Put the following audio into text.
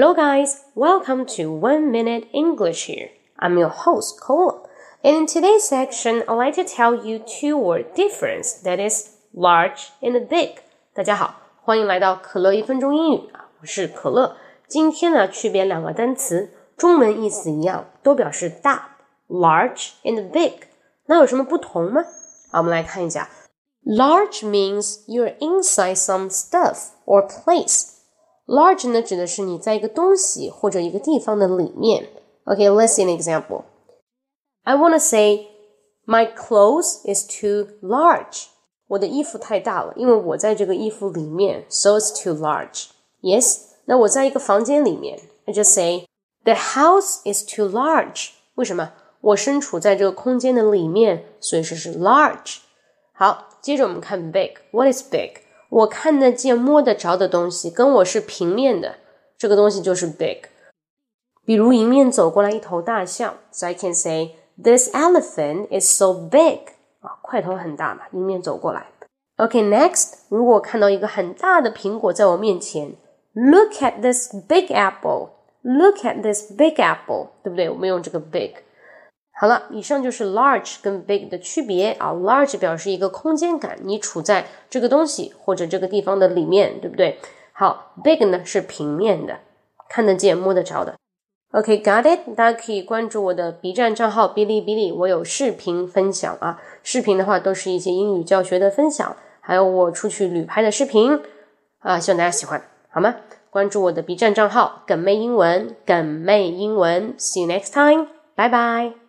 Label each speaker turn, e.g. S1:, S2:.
S1: Hello, guys. Welcome to One Minute English here. I'm your host, Cole. And in today's section, I'd like to tell you two word difference that is large and big. 大家好，欢迎来到可乐一分钟英语啊，我是可乐。今天呢，区别两个单词，中文意思一样，都表示大，large and big。那有什么不同吗？好，我们来看一下，large means you're inside some stuff or place。 Large 呢，指的是你在一个东西或者一个地方的里面。Okay, let's see an example. I want to say my clothes is too large. 我的衣服太大了，因为我在这个衣服里面，so it's too large. Yes，那我在一个房间里面，I just say the house is too large. 为什么？我身处在这个空间的里面，所以说是 large。好，接着我们看 big. What is big? 我看得见、摸得着的东西，跟我是平面的，这个东西就是 big。比如迎面走过来一头大象，so I can say this elephant is so big。啊，块头很大嘛，迎面走过来。OK，next，如果看到一个很大的苹果在我面前，look at this big apple，look at this big apple，对不对？我们用这个 big。好了，以上就是 large 跟 big 的区别啊。large 表示一个空间感，你处在这个东西或者这个地方的里面，对不对？好，big 呢是平面的，看得见、摸得着的。OK，got it？大家可以关注我的 B 站账号哔哩哔哩，我有视频分享啊。视频的话都是一些英语教学的分享，还有我出去旅拍的视频啊，希望大家喜欢，好吗？关注我的 B 站账号“梗妹英文”，梗妹英文。See you next time，拜拜。